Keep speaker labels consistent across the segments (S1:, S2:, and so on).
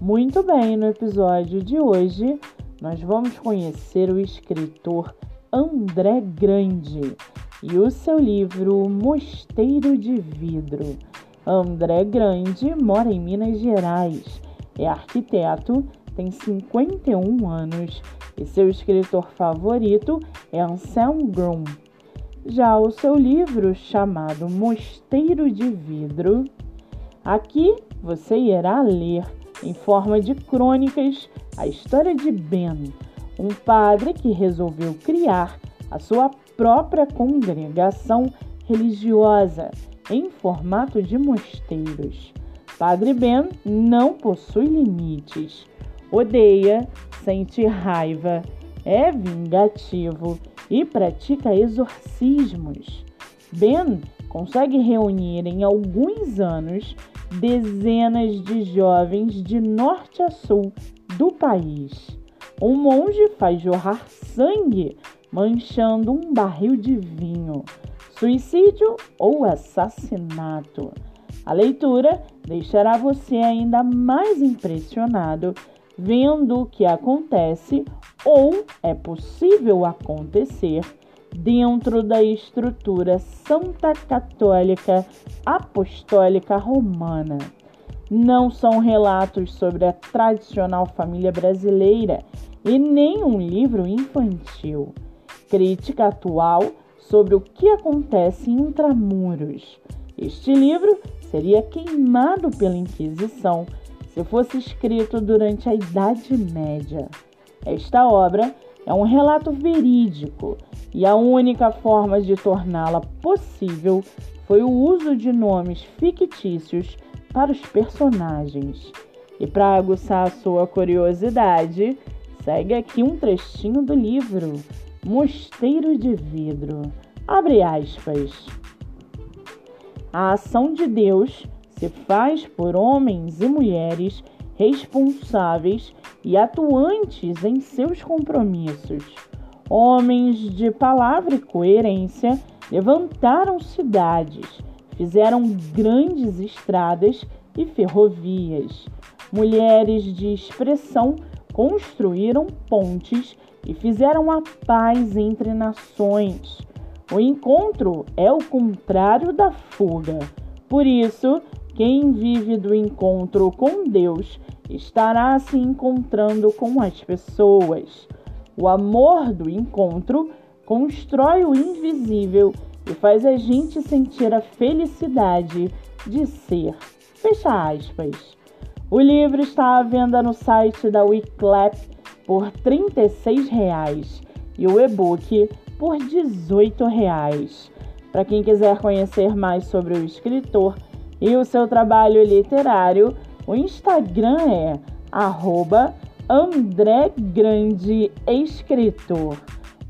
S1: Muito bem, no episódio de hoje nós vamos conhecer o escritor André Grande e o seu livro Mosteiro de Vidro. André Grande mora em Minas Gerais, é arquiteto, tem 51 anos e seu escritor favorito é Anselm Grum. Já o seu livro, chamado Mosteiro de Vidro, aqui você irá ler em forma de crônicas, a história de Ben, um padre que resolveu criar a sua própria congregação religiosa em formato de mosteiros. Padre Ben não possui limites, odeia, sente raiva, é vingativo e pratica exorcismos. Ben consegue reunir em alguns anos dezenas de jovens de norte a sul do país. Um monge faz jorrar sangue manchando um barril de vinho. Suicídio ou assassinato. A leitura deixará você ainda mais impressionado vendo o que acontece ou é possível acontecer dentro da estrutura Santa Católica Apostólica Romana. Não são relatos sobre a tradicional família brasileira e nem um livro infantil. Crítica atual sobre o que acontece em intramuros. Este livro seria queimado pela Inquisição se fosse escrito durante a Idade Média. Esta obra é um relato verídico e a única forma de torná-la possível foi o uso de nomes fictícios para os personagens. E para aguçar a sua curiosidade, segue aqui um trechinho do livro Mosteiro de Vidro. Abre aspas. A ação de Deus se faz por homens e mulheres responsáveis e atuantes em seus compromissos. Homens de palavra e coerência levantaram cidades, fizeram grandes estradas e ferrovias. Mulheres de expressão construíram pontes e fizeram a paz entre nações. O encontro é o contrário da fuga. Por isso, quem vive do encontro com Deus estará se encontrando com as pessoas. O amor do encontro constrói o invisível e faz a gente sentir a felicidade de ser. Fecha aspas. O livro está à venda no site da Wiclap por R$ 36,00 e o e-book por R$ 18,00. Para quem quiser conhecer mais sobre o escritor e o seu trabalho literário, o Instagram é arroba André Grande Escritor.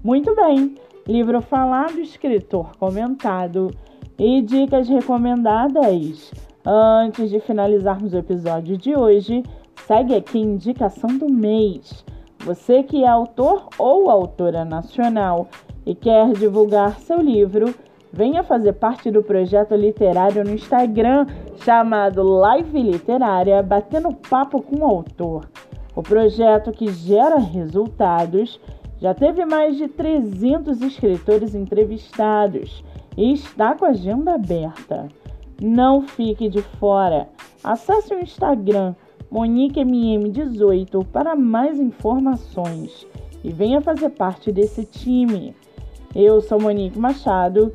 S1: Muito bem, livro falado, escritor comentado e dicas recomendadas. Antes de finalizarmos o episódio de hoje, segue aqui a indicação do mês. Você que é autor ou autora nacional e quer divulgar seu livro, venha fazer parte do projeto literário no Instagram chamado Live Literária Batendo Papo com o Autor. O projeto que gera resultados já teve mais de 300 escritores entrevistados e está com a agenda aberta. Não fique de fora. Acesse o Instagram MoniqueMM18 para mais informações e venha fazer parte desse time. Eu sou Monique Machado